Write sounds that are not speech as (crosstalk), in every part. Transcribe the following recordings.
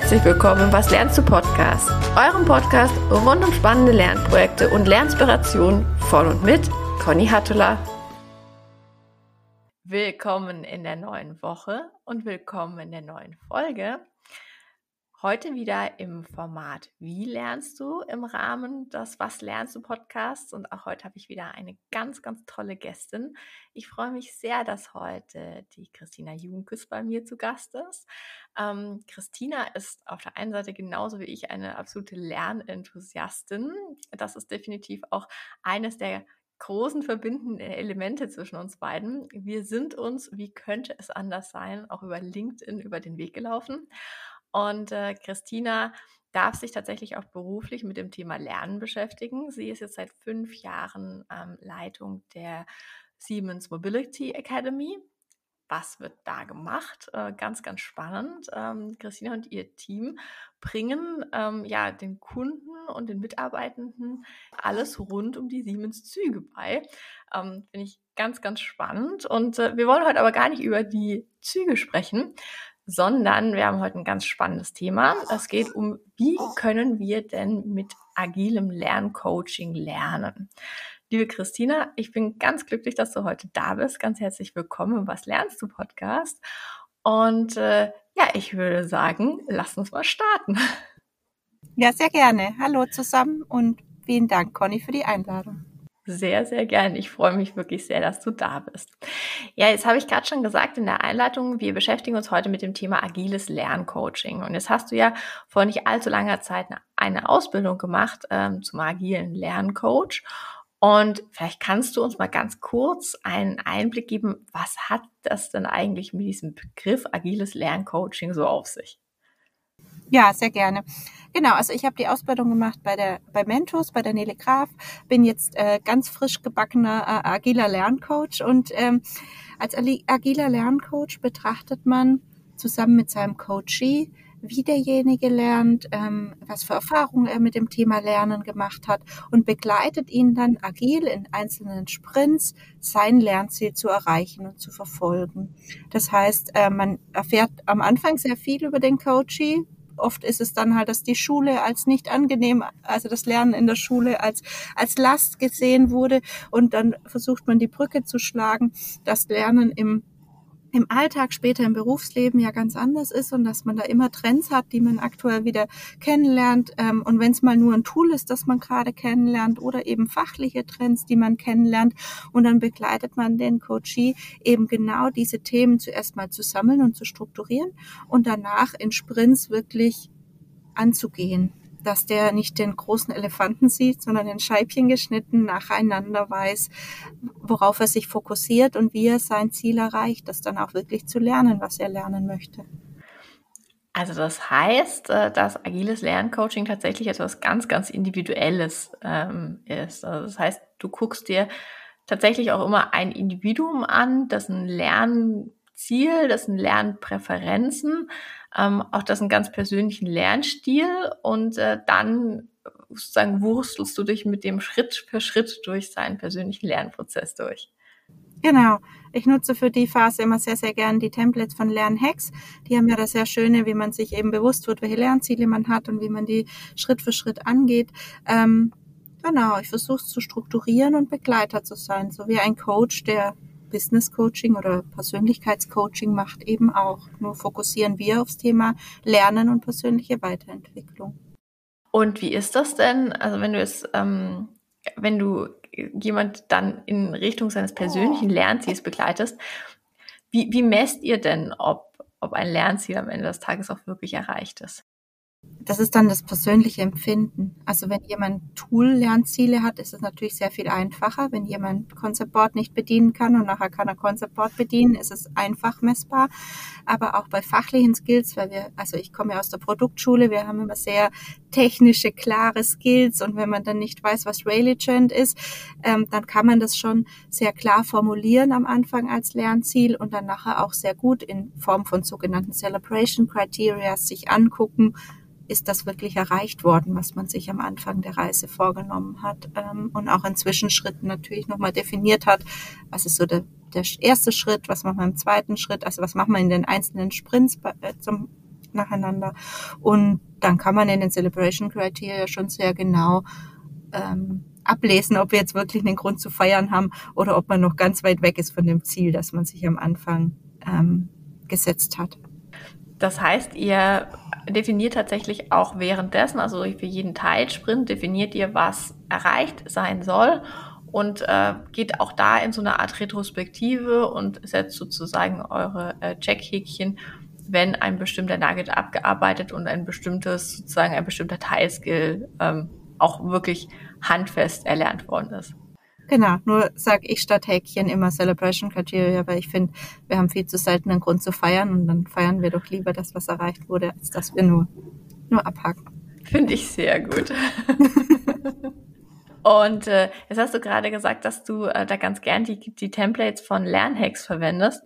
herzlich willkommen im Was lernst du Podcast, eurem Podcast rund um spannende Lernprojekte und Lernspirationen von und mit Conny Hattula. Willkommen in der neuen Woche und willkommen in der neuen Folge. Heute wieder im Format Wie lernst du im Rahmen des Was lernst du Podcasts und auch heute habe ich wieder eine ganz, ganz tolle Gästin. Ich freue mich sehr, dass heute die Christina Junkes bei mir zu Gast ist. Ähm, Christina ist auf der einen Seite genauso wie ich eine absolute Lernenthusiastin. Das ist definitiv auch eines der großen verbindenden Elemente zwischen uns beiden. Wir sind uns, wie könnte es anders sein, auch über LinkedIn über den Weg gelaufen. Und äh, Christina darf sich tatsächlich auch beruflich mit dem Thema Lernen beschäftigen. Sie ist jetzt seit fünf Jahren ähm, Leitung der Siemens Mobility Academy. Was wird da gemacht? Äh, ganz, ganz spannend. Ähm, Christina und ihr Team bringen ähm, ja den Kunden und den Mitarbeitenden alles rund um die Siemens-Züge bei. Ähm, Finde ich ganz, ganz spannend. Und äh, wir wollen heute aber gar nicht über die Züge sprechen, sondern wir haben heute ein ganz spannendes Thema. Es geht um, wie können wir denn mit agilem Lerncoaching lernen? Liebe Christina, ich bin ganz glücklich, dass du heute da bist. Ganz herzlich willkommen im Was lernst du Podcast. Und äh, ja, ich würde sagen, lass uns mal starten. Ja, sehr gerne. Hallo zusammen und vielen Dank, Conny, für die Einladung. Sehr, sehr gerne. Ich freue mich wirklich sehr, dass du da bist. Ja, jetzt habe ich gerade schon gesagt in der Einleitung, wir beschäftigen uns heute mit dem Thema agiles Lerncoaching. Und jetzt hast du ja vor nicht allzu langer Zeit eine Ausbildung gemacht ähm, zum agilen Lerncoach. Und vielleicht kannst du uns mal ganz kurz einen Einblick geben, was hat das denn eigentlich mit diesem Begriff agiles Lerncoaching so auf sich? Ja, sehr gerne. Genau, also ich habe die Ausbildung gemacht bei der bei Mentos, bei der Nele Graf, bin jetzt äh, ganz frisch gebackener äh, agiler Lerncoach und ähm, als agiler Lerncoach betrachtet man zusammen mit seinem Coachee, wie derjenige lernt, ähm, was für Erfahrungen er mit dem Thema Lernen gemacht hat und begleitet ihn dann agil in einzelnen Sprints, sein Lernziel zu erreichen und zu verfolgen. Das heißt, äh, man erfährt am Anfang sehr viel über den Coachee, oft ist es dann halt, dass die Schule als nicht angenehm, also das Lernen in der Schule als, als Last gesehen wurde. Und dann versucht man die Brücke zu schlagen, das Lernen im im Alltag später im Berufsleben ja ganz anders ist und dass man da immer Trends hat, die man aktuell wieder kennenlernt. Ähm, und wenn es mal nur ein Tool ist, das man gerade kennenlernt oder eben fachliche Trends, die man kennenlernt. Und dann begleitet man den Coachee eben genau diese Themen zuerst mal zu sammeln und zu strukturieren und danach in Sprints wirklich anzugehen dass der nicht den großen Elefanten sieht, sondern in Scheibchen geschnitten nacheinander weiß, worauf er sich fokussiert und wie er sein Ziel erreicht, das dann auch wirklich zu lernen, was er lernen möchte. Also das heißt, äh, dass agiles Lerncoaching tatsächlich etwas ganz, ganz Individuelles ähm, ist. Also das heißt, du guckst dir tatsächlich auch immer ein Individuum an, dessen Lernziel, dessen Lernpräferenzen ähm, auch das einen ganz persönlichen Lernstil und äh, dann sozusagen wurstelst du dich mit dem Schritt für Schritt durch seinen persönlichen Lernprozess durch. Genau. Ich nutze für die Phase immer sehr, sehr gern die Templates von Lernhacks. Die haben ja das sehr schöne, wie man sich eben bewusst wird, welche Lernziele man hat und wie man die Schritt für Schritt angeht. Ähm, genau, ich versuche es zu strukturieren und Begleiter zu sein, so wie ein Coach, der Business Coaching oder Persönlichkeitscoaching macht eben auch. Nur fokussieren wir aufs Thema Lernen und persönliche Weiterentwicklung. Und wie ist das denn? Also wenn du es, ähm, wenn du jemand dann in Richtung seines persönlichen Lernziels begleitest, wie, wie messt ihr denn, ob, ob ein Lernziel am Ende des Tages auch wirklich erreicht ist? Das ist dann das persönliche Empfinden. Also wenn jemand Tool-Lernziele hat, ist es natürlich sehr viel einfacher. Wenn jemand Concept Board nicht bedienen kann und nachher kann er Concept Board bedienen, ist es einfach messbar. Aber auch bei fachlichen Skills, weil wir, also ich komme ja aus der Produktschule, wir haben immer sehr technische, klare Skills und wenn man dann nicht weiß, was Raylegend ist, ähm, dann kann man das schon sehr klar formulieren am Anfang als Lernziel und dann nachher auch sehr gut in Form von sogenannten Celebration Criteria sich angucken, ist das wirklich erreicht worden, was man sich am Anfang der Reise vorgenommen hat ähm, und auch in Zwischenschritten natürlich nochmal definiert hat, was ist so der, der erste Schritt, was machen wir im zweiten Schritt, also was machen wir in den einzelnen Sprints äh, zum nacheinander. Und dann kann man in den Celebration Criteria schon sehr genau ähm, ablesen, ob wir jetzt wirklich einen Grund zu feiern haben oder ob man noch ganz weit weg ist von dem Ziel, das man sich am Anfang ähm, gesetzt hat. Das heißt, ihr definiert tatsächlich auch währenddessen, also für jeden Teilsprint, definiert ihr, was erreicht sein soll und äh, geht auch da in so eine Art Retrospektive und setzt sozusagen eure äh, Checkhäkchen, wenn ein bestimmter Nugget abgearbeitet und ein bestimmtes, sozusagen ein bestimmter Teilskill ähm, auch wirklich handfest erlernt worden ist. Genau, nur sage ich statt Häkchen immer Celebration Criteria, weil ich finde, wir haben viel zu selten einen Grund zu feiern und dann feiern wir doch lieber das, was erreicht wurde, als dass wir nur, nur abhaken. Finde ich sehr gut. (laughs) und äh, jetzt hast du gerade gesagt, dass du äh, da ganz gern die, die Templates von Lernhacks verwendest.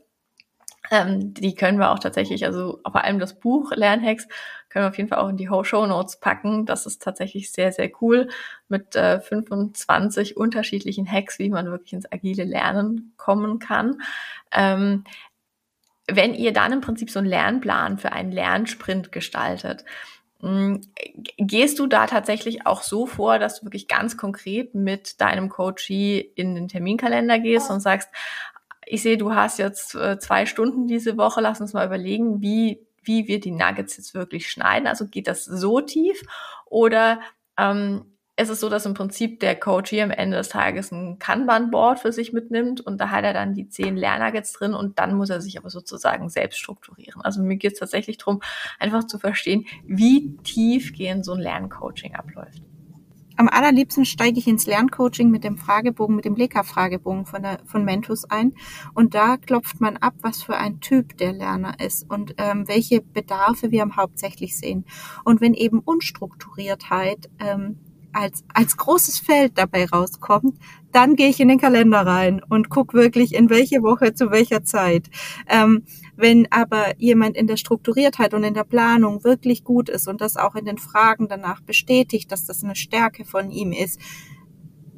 Ähm, die können wir auch tatsächlich, also vor allem das Buch Lernhacks können wir auf jeden Fall auch in die Show Notes packen. Das ist tatsächlich sehr, sehr cool mit äh, 25 unterschiedlichen Hacks, wie man wirklich ins agile Lernen kommen kann. Ähm, wenn ihr dann im Prinzip so einen Lernplan für einen Lernsprint gestaltet, hm, Gehst du da tatsächlich auch so vor, dass du wirklich ganz konkret mit deinem Coachee in den Terminkalender gehst und sagst, ich sehe, du hast jetzt äh, zwei Stunden diese Woche, lass uns mal überlegen, wie wie wir die Nuggets jetzt wirklich schneiden. Also geht das so tief oder ähm, ist es so, dass im Prinzip der Coach hier am Ende des Tages ein Kanban-Board für sich mitnimmt und da hat er dann die zehn Lernnuggets drin und dann muss er sich aber sozusagen selbst strukturieren. Also mir geht es tatsächlich darum, einfach zu verstehen, wie tiefgehend so ein Lerncoaching abläuft. Am allerliebsten steige ich ins Lerncoaching mit dem Fragebogen, mit dem Leka-Fragebogen von, von Mentus ein. Und da klopft man ab, was für ein Typ der Lerner ist und ähm, welche Bedarfe wir hauptsächlich sehen. Und wenn eben Unstrukturiertheit ähm, als, als großes Feld dabei rauskommt, dann gehe ich in den Kalender rein und guck wirklich, in welche Woche zu welcher Zeit. Ähm, wenn aber jemand in der Strukturiertheit und in der Planung wirklich gut ist und das auch in den Fragen danach bestätigt, dass das eine Stärke von ihm ist,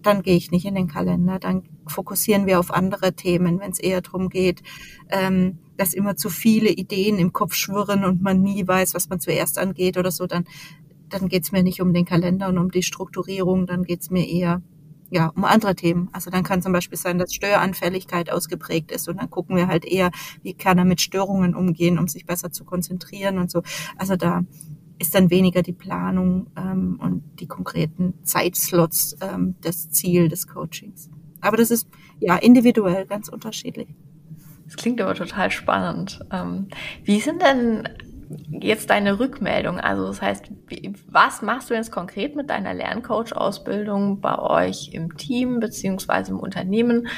dann gehe ich nicht in den Kalender. Dann fokussieren wir auf andere Themen, wenn es eher darum geht, ähm, dass immer zu viele Ideen im Kopf schwirren und man nie weiß, was man zuerst angeht oder so, dann dann geht's mir nicht um den Kalender und um die Strukturierung, dann geht's mir eher ja, um andere Themen. Also dann kann zum Beispiel sein, dass Störanfälligkeit ausgeprägt ist und dann gucken wir halt eher, wie kann er mit Störungen umgehen, um sich besser zu konzentrieren und so. Also da ist dann weniger die Planung ähm, und die konkreten Zeitslots ähm, das Ziel des Coachings. Aber das ist ja individuell ganz unterschiedlich. Das klingt aber total spannend. Ähm, wie sind denn jetzt deine Rückmeldung? Also das heißt, was machst du jetzt konkret mit deiner Lerncoach-Ausbildung bei euch im Team beziehungsweise im Unternehmen?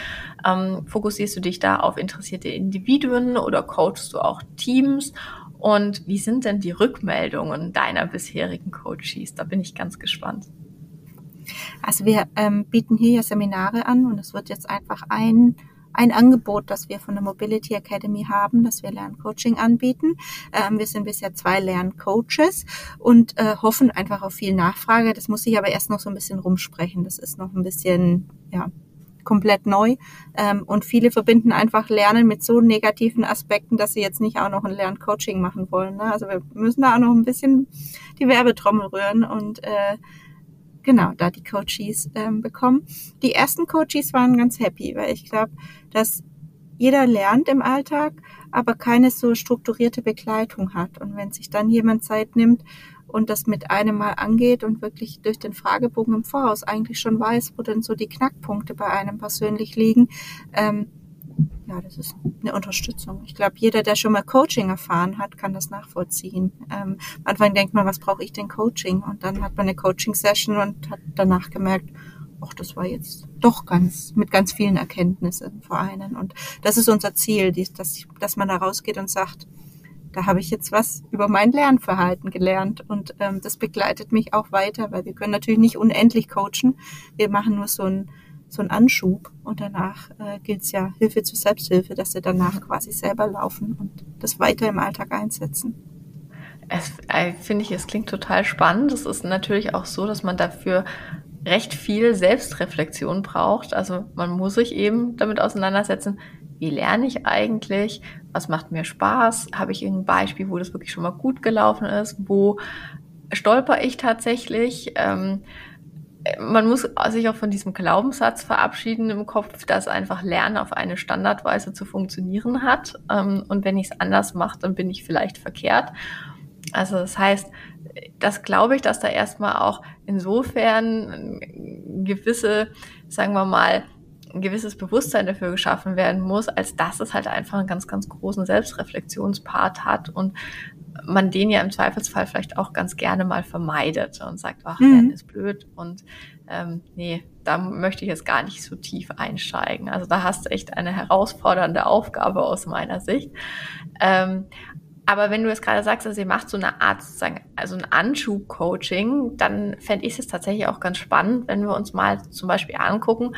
Ähm, fokussierst du dich da auf interessierte Individuen oder coachst du auch Teams? Und wie sind denn die Rückmeldungen deiner bisherigen Coaches? Da bin ich ganz gespannt. Also wir ähm, bieten hier ja Seminare an und es wird jetzt einfach ein ein Angebot, das wir von der Mobility Academy haben, dass wir Lerncoaching anbieten. Ähm, wir sind bisher zwei Lerncoaches und äh, hoffen einfach auf viel Nachfrage. Das muss ich aber erst noch so ein bisschen rumsprechen. Das ist noch ein bisschen, ja, komplett neu. Ähm, und viele verbinden einfach Lernen mit so negativen Aspekten, dass sie jetzt nicht auch noch ein Lerncoaching machen wollen. Ne? Also wir müssen da auch noch ein bisschen die Werbetrommel rühren und äh, genau, da die Coaches ähm, bekommen. Die ersten Coaches waren ganz happy, weil ich glaube, dass jeder lernt im Alltag, aber keine so strukturierte Begleitung hat. Und wenn sich dann jemand Zeit nimmt und das mit einem Mal angeht und wirklich durch den Fragebogen im Voraus eigentlich schon weiß, wo denn so die Knackpunkte bei einem persönlich liegen, ähm, ja, das ist eine Unterstützung. Ich glaube, jeder, der schon mal Coaching erfahren hat, kann das nachvollziehen. Ähm, am Anfang denkt man, was brauche ich denn Coaching? Und dann hat man eine Coaching-Session und hat danach gemerkt, ach, das war jetzt doch ganz, mit ganz vielen Erkenntnissen vor einen. Und das ist unser Ziel, dass, dass man da rausgeht und sagt, da habe ich jetzt was über mein Lernverhalten gelernt und ähm, das begleitet mich auch weiter, weil wir können natürlich nicht unendlich coachen. Wir machen nur so ein so ein Anschub und danach äh, gilt es ja Hilfe zur Selbsthilfe, dass sie danach quasi selber laufen und das weiter im Alltag einsetzen. Äh, finde ich, es klingt total spannend. Es ist natürlich auch so, dass man dafür recht viel Selbstreflexion braucht. Also man muss sich eben damit auseinandersetzen, wie lerne ich eigentlich, was macht mir Spaß, habe ich irgendein Beispiel, wo das wirklich schon mal gut gelaufen ist, wo stolper ich tatsächlich. Ähm, man muss sich auch von diesem Glaubenssatz verabschieden im Kopf, dass einfach Lernen auf eine Standardweise zu funktionieren hat. Ähm, und wenn ich es anders mache, dann bin ich vielleicht verkehrt. Also das heißt, das glaube ich, dass da erstmal auch insofern gewisse, sagen wir mal, ein gewisses Bewusstsein dafür geschaffen werden muss, als dass es halt einfach einen ganz, ganz großen Selbstreflexionspart hat und man den ja im Zweifelsfall vielleicht auch ganz gerne mal vermeidet und sagt, ach, mhm. Lernen ist blöd und ähm, nee, da möchte ich jetzt gar nicht so tief einsteigen. Also da hast du echt eine herausfordernde Aufgabe aus meiner Sicht. Ähm, aber wenn du jetzt gerade sagst, dass ihr macht so eine Art, sozusagen, also ein Anschub-Coaching, dann fände ich es tatsächlich auch ganz spannend, wenn wir uns mal zum Beispiel angucken,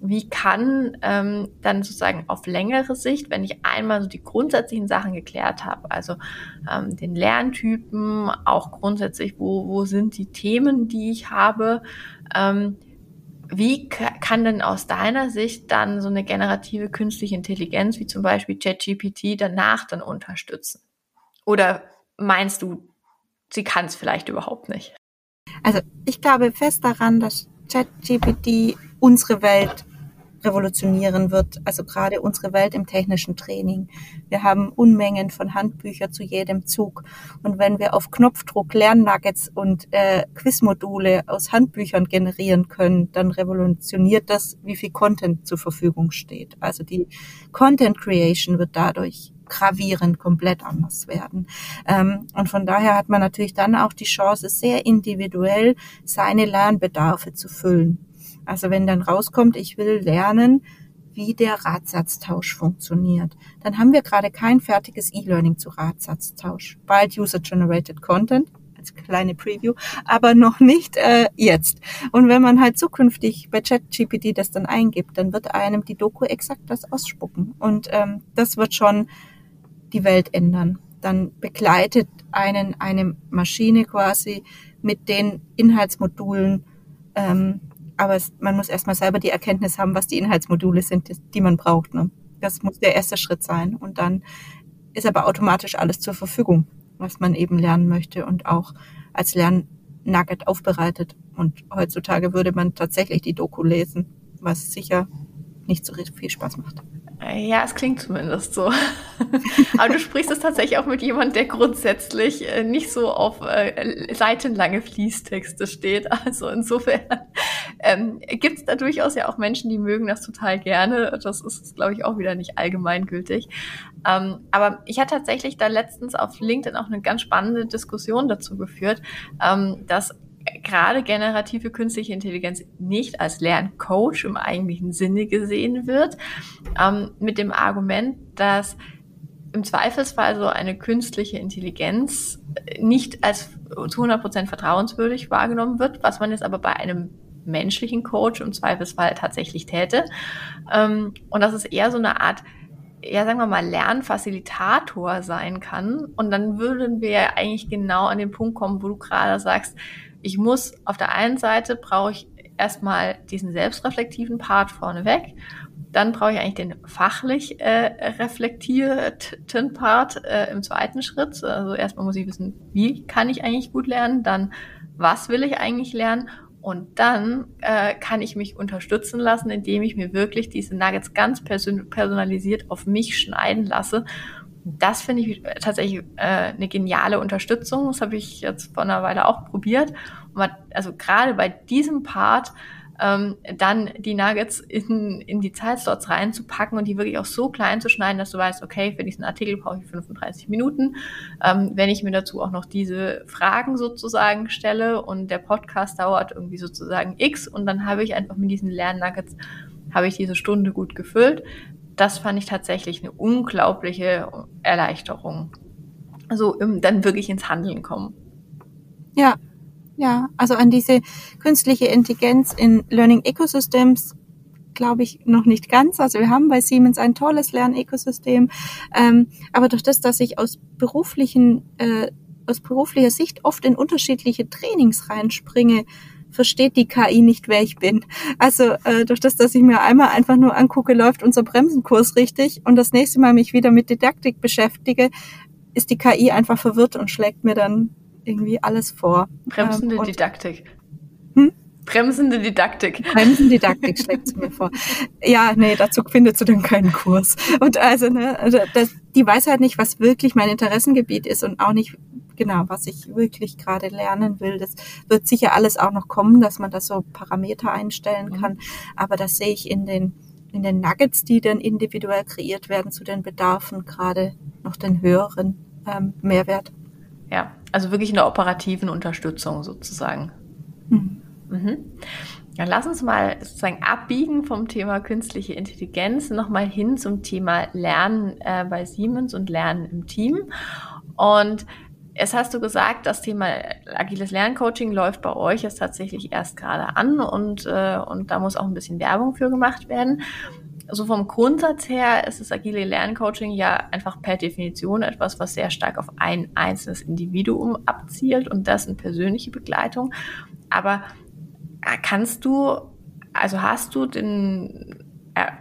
wie kann ähm, dann sozusagen auf längere Sicht, wenn ich einmal so die grundsätzlichen Sachen geklärt habe, also ähm, den Lerntypen, auch grundsätzlich, wo, wo sind die Themen, die ich habe, ähm, wie kann denn aus deiner Sicht dann so eine generative künstliche Intelligenz wie zum Beispiel ChatGPT danach dann unterstützen? Oder meinst du, sie kann es vielleicht überhaupt nicht? Also ich glaube fest daran, dass ChatGPT unsere Welt revolutionieren wird, also gerade unsere Welt im technischen Training. Wir haben Unmengen von Handbüchern zu jedem Zug. Und wenn wir auf Knopfdruck Lernnuggets und äh, Quizmodule aus Handbüchern generieren können, dann revolutioniert das, wie viel Content zur Verfügung steht. Also die Content Creation wird dadurch gravierend komplett anders werden. Ähm, und von daher hat man natürlich dann auch die Chance, sehr individuell seine Lernbedarfe zu füllen. Also wenn dann rauskommt, ich will lernen, wie der Ratsatztausch funktioniert. Dann haben wir gerade kein fertiges E-Learning zu Ratsatztausch. Bald User-Generated Content, als kleine Preview, aber noch nicht äh, jetzt. Und wenn man halt zukünftig bei ChatGPT das dann eingibt, dann wird einem die Doku exakt das ausspucken. Und ähm, das wird schon die Welt ändern. Dann begleitet einen eine Maschine quasi mit den Inhaltsmodulen. Ähm, aber man muss erstmal selber die Erkenntnis haben, was die Inhaltsmodule sind, die man braucht. Ne? Das muss der erste Schritt sein. Und dann ist aber automatisch alles zur Verfügung, was man eben lernen möchte und auch als Lernnugget aufbereitet. Und heutzutage würde man tatsächlich die Doku lesen, was sicher nicht so viel Spaß macht. Ja, es klingt zumindest so. (laughs) Aber du sprichst es tatsächlich auch mit jemandem, der grundsätzlich äh, nicht so auf äh, seitenlange Fließtexte steht. (laughs) Also insofern ähm, gibt es da durchaus ja auch Menschen, die mögen das total gerne. Das ist, glaube ich, auch wieder nicht allgemeingültig. Ähm, aber ich hatte tatsächlich da letztens auf LinkedIn auch eine ganz spannende Diskussion dazu geführt, ähm, dass gerade generative künstliche Intelligenz nicht als Lerncoach im eigentlichen Sinne gesehen wird, ähm, mit dem Argument, dass im Zweifelsfall so eine künstliche Intelligenz nicht als zu 100% vertrauenswürdig wahrgenommen wird, was man jetzt aber bei einem menschlichen Coach im Zweifelsfall tatsächlich täte. Ähm, und dass es eher so eine Art ja, sagen wir mal, Lernfacilitator sein kann. Und dann würden wir ja eigentlich genau an den Punkt kommen, wo du gerade sagst, ich muss auf der einen Seite brauche ich erstmal diesen selbstreflektiven Part vorneweg. Dann brauche ich eigentlich den fachlich äh, reflektierten Part äh, im zweiten Schritt. Also erstmal muss ich wissen, wie kann ich eigentlich gut lernen, dann was will ich eigentlich lernen und dann äh, kann ich mich unterstützen lassen, indem ich mir wirklich diese Nuggets ganz person personalisiert auf mich schneiden lasse das finde ich tatsächlich äh, eine geniale Unterstützung. Das habe ich jetzt vor einer Weile auch probiert. Man, also gerade bei diesem Part ähm, dann die Nuggets in, in die Zeitslots reinzupacken und die wirklich auch so klein zu schneiden, dass du weißt, okay, für diesen Artikel brauche ich 35 Minuten. Ähm, wenn ich mir dazu auch noch diese Fragen sozusagen stelle und der Podcast dauert irgendwie sozusagen X und dann habe ich einfach mit diesen Lernnuggets habe ich diese Stunde gut gefüllt das fand ich tatsächlich eine unglaubliche Erleichterung. Also dann wirklich ins Handeln kommen. Ja, ja, also an diese künstliche Intelligenz in Learning Ecosystems glaube ich noch nicht ganz. Also wir haben bei Siemens ein tolles Lernökosystem, ähm, aber durch das, dass ich aus beruflichen äh, aus beruflicher Sicht oft in unterschiedliche Trainings reinspringe, versteht die KI nicht, wer ich bin. Also äh, durch das, dass ich mir einmal einfach nur angucke, läuft unser Bremsenkurs richtig und das nächste Mal mich wieder mit Didaktik beschäftige, ist die KI einfach verwirrt und schlägt mir dann irgendwie alles vor. Bremsende ähm, Didaktik. Hm? Bremsende Didaktik. Bremsende Didaktik schlägt sie mir vor. Ja, nee, dazu findet du dann keinen Kurs. Und also, ne, das, die weiß halt nicht, was wirklich mein Interessengebiet ist und auch nicht, genau, was ich wirklich gerade lernen will. Das wird sicher alles auch noch kommen, dass man da so Parameter einstellen mhm. kann. Aber das sehe ich in den, in den Nuggets, die dann individuell kreiert werden zu den Bedarfen, gerade noch den höheren ähm, Mehrwert. Ja, also wirklich in der operativen Unterstützung sozusagen. Mhm. Mhm. Ja, lass uns mal sozusagen abbiegen vom Thema künstliche Intelligenz nochmal hin zum Thema Lernen äh, bei Siemens und Lernen im Team. Und Jetzt hast du gesagt, das Thema agiles Lerncoaching läuft bei euch jetzt tatsächlich erst gerade an und, äh, und da muss auch ein bisschen Werbung für gemacht werden. So vom Grundsatz her ist das agile Lerncoaching ja einfach per Definition etwas, was sehr stark auf ein einzelnes Individuum abzielt und das in persönliche Begleitung. Aber äh, kannst du, also hast du den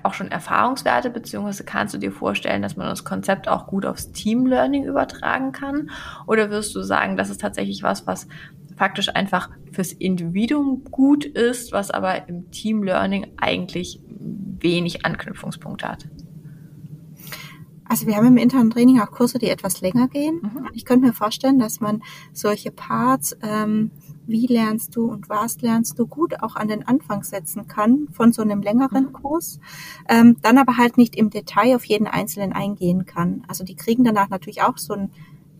auch schon Erfahrungswerte, beziehungsweise kannst du dir vorstellen, dass man das Konzept auch gut aufs Team Learning übertragen kann? Oder wirst du sagen, das ist tatsächlich was, was faktisch einfach fürs Individuum gut ist, was aber im Team Learning eigentlich wenig Anknüpfungspunkte hat? Also wir haben im internen Training auch Kurse, die etwas länger gehen. Mhm. Ich könnte mir vorstellen, dass man solche Parts ähm, wie lernst du und was lernst du gut auch an den Anfang setzen kann von so einem längeren mhm. Kurs, ähm, dann aber halt nicht im Detail auf jeden Einzelnen eingehen kann. Also die kriegen danach natürlich auch so ein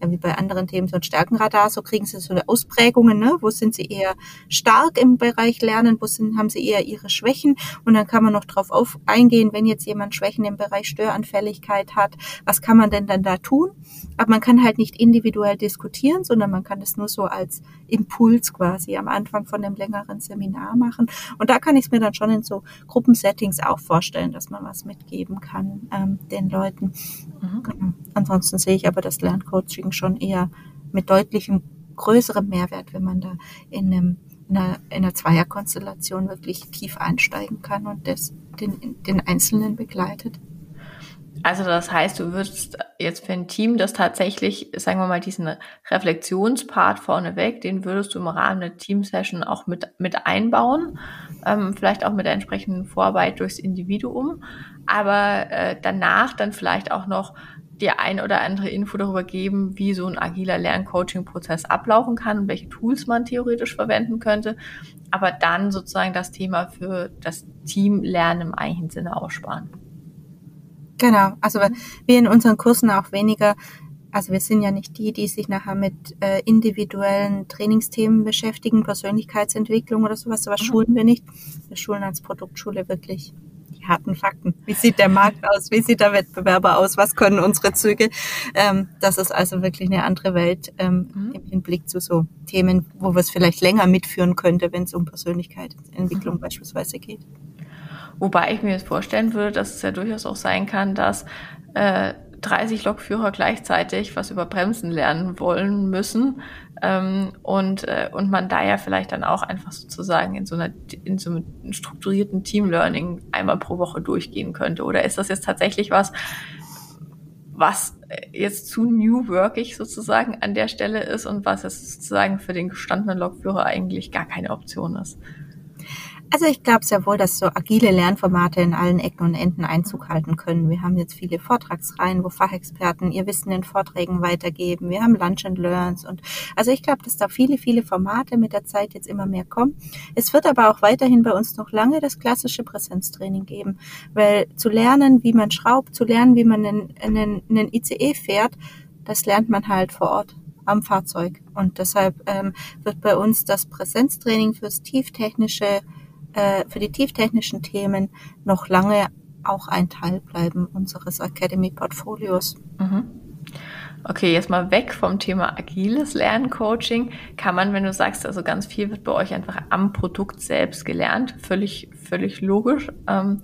wie bei anderen Themen so ein Stärkenradar, so kriegen sie so eine Ausprägungen, ne? wo sind sie eher stark im Bereich Lernen, wo sind, haben sie eher ihre Schwächen und dann kann man noch drauf auf eingehen, wenn jetzt jemand Schwächen im Bereich Störanfälligkeit hat, was kann man denn dann da tun? Aber man kann halt nicht individuell diskutieren, sondern man kann es nur so als Impuls quasi am Anfang von einem längeren Seminar machen. Und da kann ich es mir dann schon in so Gruppensettings auch vorstellen, dass man was mitgeben kann ähm, den Leuten. Mhm. Genau. Ansonsten sehe ich aber das Lerncoaching schon eher mit deutlichem größerem Mehrwert, wenn man da in, einem, in, einer, in einer Zweierkonstellation wirklich tief einsteigen kann und das, den, den Einzelnen begleitet. Also das heißt, du würdest jetzt für ein Team, das tatsächlich, sagen wir mal, diesen Reflexionspart vorneweg, den würdest du im Rahmen der Team-Session auch mit, mit einbauen, ähm, vielleicht auch mit der entsprechenden Vorarbeit durchs Individuum, aber äh, danach dann vielleicht auch noch dir ein oder andere Info darüber geben, wie so ein agiler Lerncoaching-Prozess ablaufen kann und welche Tools man theoretisch verwenden könnte, aber dann sozusagen das Thema für das Team Lernen im eigentlichen Sinne aussparen. Genau, also wir in unseren Kursen auch weniger, also wir sind ja nicht die, die sich nachher mit äh, individuellen Trainingsthemen beschäftigen, Persönlichkeitsentwicklung oder sowas, sowas mhm. schulen wir nicht. Wir schulen als Produktschule wirklich die harten Fakten. Wie sieht der Markt aus? Wie sieht der Wettbewerber aus? Was können unsere Züge? Ähm, das ist also wirklich eine andere Welt ähm, mhm. im Hinblick zu so Themen, wo wir es vielleicht länger mitführen könnte, wenn es um Persönlichkeitsentwicklung mhm. beispielsweise geht. Wobei ich mir jetzt vorstellen würde, dass es ja durchaus auch sein kann, dass äh, 30 Lokführer gleichzeitig was über Bremsen lernen wollen müssen ähm, und, äh, und man da ja vielleicht dann auch einfach sozusagen in so einer in so einem strukturierten Team-Learning einmal pro Woche durchgehen könnte. Oder ist das jetzt tatsächlich was, was jetzt zu New Workig sozusagen an der Stelle ist und was jetzt sozusagen für den gestandenen Lokführer eigentlich gar keine Option ist? Also ich glaube sehr wohl, dass so agile Lernformate in allen Ecken und Enden Einzug halten können. Wir haben jetzt viele Vortragsreihen, wo Fachexperten ihr Wissen in Vorträgen weitergeben. Wir haben Lunch and Learns und also ich glaube, dass da viele, viele Formate mit der Zeit jetzt immer mehr kommen. Es wird aber auch weiterhin bei uns noch lange das klassische Präsenztraining geben, weil zu lernen, wie man schraubt, zu lernen, wie man einen, einen, einen ICE fährt, das lernt man halt vor Ort am Fahrzeug. Und deshalb ähm, wird bei uns das Präsenztraining fürs tieftechnische äh, für die tieftechnischen Themen noch lange auch ein Teil bleiben unseres Academy-Portfolios. Mhm. Okay, jetzt mal weg vom Thema agiles Lerncoaching. Kann man, wenn du sagst, also ganz viel wird bei euch einfach am Produkt selbst gelernt, völlig, völlig logisch. Ähm,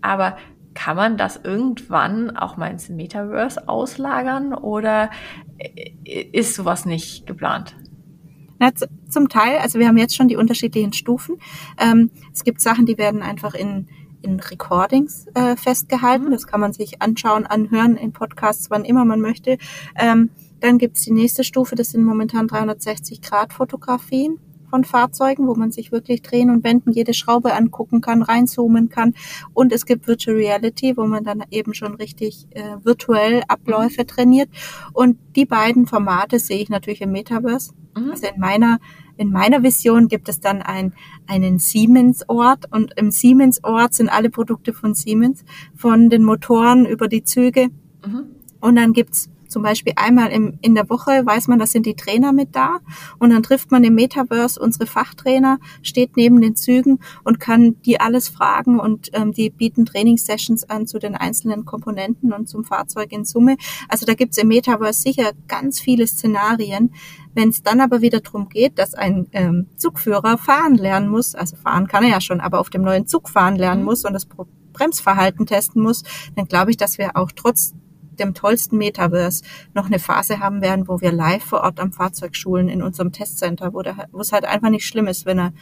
aber kann man das irgendwann auch mal ins Metaverse auslagern oder äh, ist sowas nicht geplant? Na, zum Teil, also wir haben jetzt schon die unterschiedlichen Stufen. Ähm, es gibt Sachen, die werden einfach in, in Recordings äh, festgehalten. Mhm. Das kann man sich anschauen, anhören in Podcasts, wann immer man möchte. Ähm, dann gibt's die nächste Stufe, das sind momentan 360-Grad-Fotografien von Fahrzeugen, wo man sich wirklich drehen und wenden, jede Schraube angucken kann, reinzoomen kann. Und es gibt Virtual Reality, wo man dann eben schon richtig äh, virtuell Abläufe mhm. trainiert. Und die beiden Formate sehe ich natürlich im Metaverse. Mhm. Also in meiner in meiner Vision gibt es dann ein, einen Siemens-Ort und im Siemens-Ort sind alle Produkte von Siemens, von den Motoren über die Züge. Mhm. Und dann gibt's zum Beispiel einmal im, in der Woche weiß man, da sind die Trainer mit da und dann trifft man im Metaverse unsere Fachtrainer, steht neben den Zügen und kann die alles fragen und ähm, die bieten Trainingssessions an zu den einzelnen Komponenten und zum Fahrzeug in Summe. Also da gibt's im Metaverse sicher ganz viele Szenarien. Wenn es dann aber wieder darum geht, dass ein ähm, Zugführer fahren lernen muss, also fahren kann er ja schon, aber auf dem neuen Zug fahren lernen mhm. muss und das Bremsverhalten testen muss, dann glaube ich, dass wir auch trotz dem tollsten Metaverse noch eine Phase haben werden, wo wir live vor Ort am Fahrzeug schulen in unserem Testcenter, wo, der, wo es halt einfach nicht schlimm ist, wenn er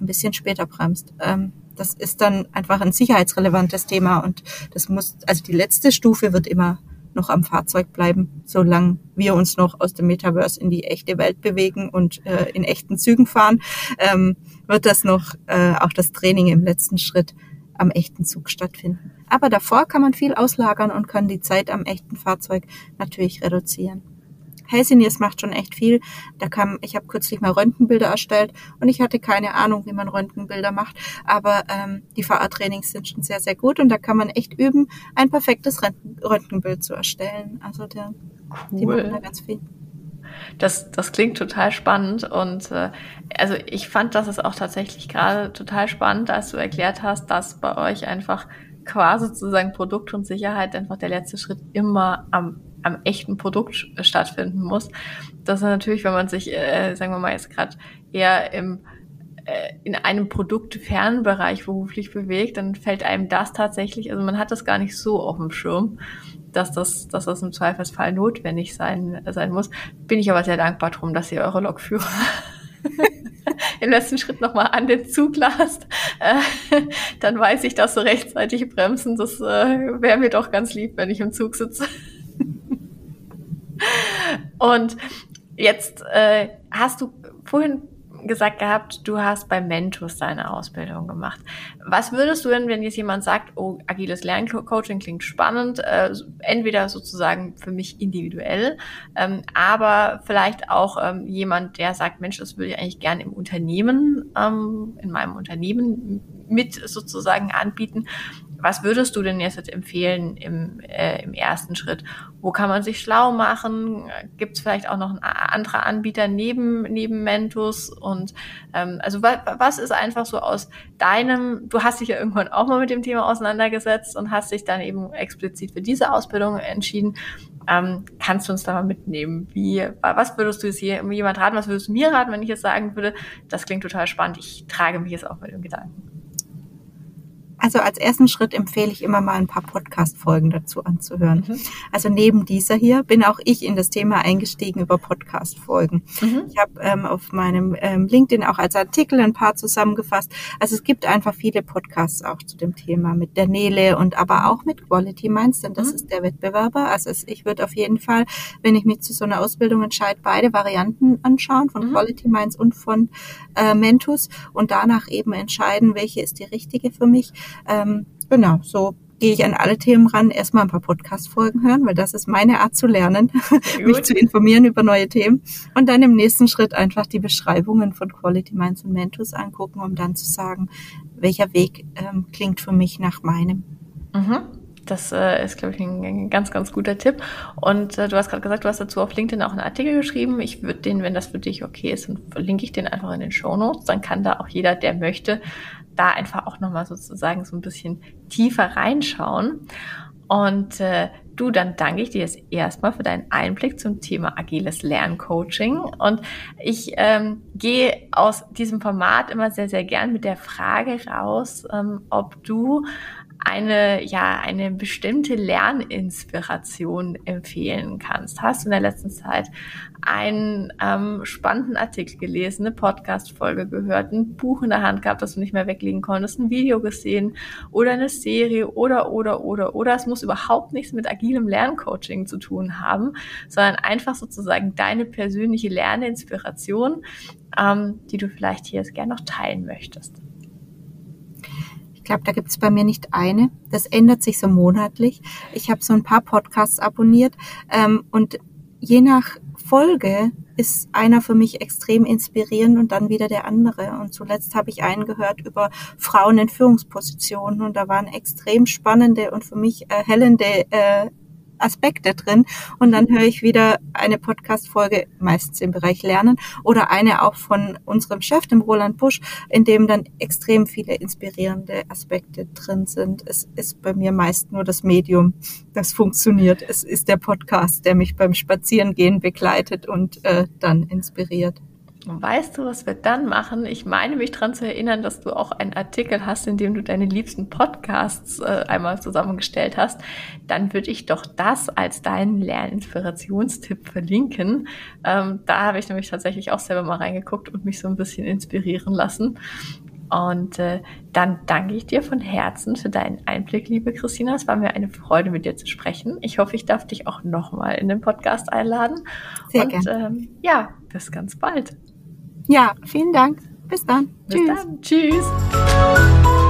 ein bisschen später bremst. Ähm, das ist dann einfach ein sicherheitsrelevantes Thema und das muss, also die letzte Stufe wird immer noch am Fahrzeug bleiben, solange wir uns noch aus dem Metaverse in die echte Welt bewegen und äh, in echten Zügen fahren, ähm, wird das noch äh, auch das Training im letzten Schritt am echten Zug stattfinden. Aber davor kann man viel auslagern und kann die Zeit am echten Fahrzeug natürlich reduzieren. Helsiniers macht schon echt viel. Da kam, ich habe kürzlich mal Röntgenbilder erstellt und ich hatte keine Ahnung, wie man Röntgenbilder macht. Aber ähm, die VR-Trainings sind schon sehr, sehr gut und da kann man echt üben, ein perfektes Röntgenbild zu erstellen. Also der, cool. die machen da ganz viel. Das, das klingt total spannend und äh, also ich fand das ist auch tatsächlich gerade total spannend, als du erklärt hast, dass bei euch einfach quasi sozusagen Produkt und Sicherheit einfach der letzte Schritt immer am, am echten Produkt stattfinden muss. Das ist natürlich, wenn man sich, äh, sagen wir mal jetzt gerade eher im äh, in einem produktfernen Bereich beruflich bewegt, dann fällt einem das tatsächlich, also man hat das gar nicht so auf dem Schirm dass das, dass das im Zweifelsfall notwendig sein, sein muss. Bin ich aber sehr dankbar drum, dass ihr eure Lokführer im letzten Schritt nochmal an den Zug lasst. Äh, dann weiß ich, dass so rechtzeitig bremsen. Das äh, wäre mir doch ganz lieb, wenn ich im Zug sitze. Und jetzt äh, hast du vorhin gesagt gehabt, du hast bei Mentos deine Ausbildung gemacht. Was würdest du denn, wenn jetzt jemand sagt, oh, agiles Lerncoaching klingt spannend, äh, entweder sozusagen für mich individuell, ähm, aber vielleicht auch ähm, jemand, der sagt, Mensch, das würde ich eigentlich gerne im Unternehmen, ähm, in meinem Unternehmen mit sozusagen anbieten. Was würdest du denn jetzt empfehlen im, äh, im ersten Schritt? Wo kann man sich schlau machen? Gibt es vielleicht auch noch andere Anbieter neben, neben Mentos? Und ähm, also was, was ist einfach so aus deinem, du hast dich ja irgendwann auch mal mit dem Thema auseinandergesetzt und hast dich dann eben explizit für diese Ausbildung entschieden. Ähm, kannst du uns da mal mitnehmen? Wie, was würdest du jetzt hier jemand raten? Was würdest du mir raten, wenn ich jetzt sagen würde, das klingt total spannend, ich trage mich jetzt auch mit dem Gedanken? Also als ersten Schritt empfehle ich immer mal ein paar Podcast-Folgen dazu anzuhören. Mhm. Also neben dieser hier bin auch ich in das Thema eingestiegen über Podcast-Folgen. Mhm. Ich habe ähm, auf meinem ähm, LinkedIn auch als Artikel ein paar zusammengefasst. Also es gibt einfach viele Podcasts auch zu dem Thema mit der Nele und aber auch mit Quality Minds, denn das mhm. ist der Wettbewerber. Also ich würde auf jeden Fall, wenn ich mich zu so einer Ausbildung entscheide, beide Varianten anschauen, von mhm. Quality Minds und von äh, Mentus und danach eben entscheiden, welche ist die richtige für mich. Ähm, genau, so gehe ich an alle Themen ran, erstmal ein paar Podcast-Folgen hören, weil das ist meine Art zu lernen, (laughs) mich zu informieren über neue Themen und dann im nächsten Schritt einfach die Beschreibungen von Quality Minds und Mentos angucken, um dann zu sagen, welcher Weg ähm, klingt für mich nach meinem. Mhm. Das äh, ist, glaube ich, ein, ein, ganz, ganz guter Tipp. Und äh, du hast gerade gesagt, du hast dazu auf LinkedIn auch einen Artikel geschrieben. Ich würde den, wenn das für dich okay ist, dann verlinke ich den einfach in den Show Notes. Dann kann da auch jeder, der möchte, da einfach auch nochmal sozusagen so ein bisschen tiefer reinschauen. Und äh, du, dann danke ich dir jetzt erstmal für deinen Einblick zum Thema agiles Lerncoaching. Und ich ähm, gehe aus diesem Format immer sehr, sehr gern mit der Frage raus, ähm, ob du eine, ja, eine bestimmte Lerninspiration empfehlen kannst. Hast du in der letzten Zeit einen ähm, spannenden Artikel gelesen, eine Podcast-Folge gehört, ein Buch in der Hand gehabt, das du nicht mehr weglegen konntest, ein Video gesehen oder eine Serie oder, oder, oder, oder. Es muss überhaupt nichts mit agilem Lerncoaching zu tun haben, sondern einfach sozusagen deine persönliche Lerninspiration, ähm, die du vielleicht hier jetzt gerne noch teilen möchtest. Ich glaube, da gibt es bei mir nicht eine. Das ändert sich so monatlich. Ich habe so ein paar Podcasts abonniert ähm, und je nach Folge ist einer für mich extrem inspirierend und dann wieder der andere. Und zuletzt habe ich einen gehört über Frauen in Führungspositionen und da waren extrem spannende und für mich erhellende äh, Aspekte drin. Und dann höre ich wieder eine Podcast-Folge, meistens im Bereich Lernen, oder eine auch von unserem Chef, dem Roland Busch, in dem dann extrem viele inspirierende Aspekte drin sind. Es ist bei mir meist nur das Medium, das funktioniert. Es ist der Podcast, der mich beim Spazierengehen begleitet und äh, dann inspiriert. Und weißt du, was wir dann machen? Ich meine mich daran zu erinnern, dass du auch einen Artikel hast, in dem du deine liebsten Podcasts äh, einmal zusammengestellt hast. Dann würde ich doch das als deinen Lerninspirationstipp verlinken. Ähm, da habe ich nämlich tatsächlich auch selber mal reingeguckt und mich so ein bisschen inspirieren lassen. Und äh, dann danke ich dir von Herzen für deinen Einblick, liebe Christina. Es war mir eine Freude, mit dir zu sprechen. Ich hoffe, ich darf dich auch nochmal in den Podcast einladen. Sehr und ähm, ja, bis ganz bald. Ja, vielen Dank. Bis dann. Bis Tschüss. dann. Tschüss.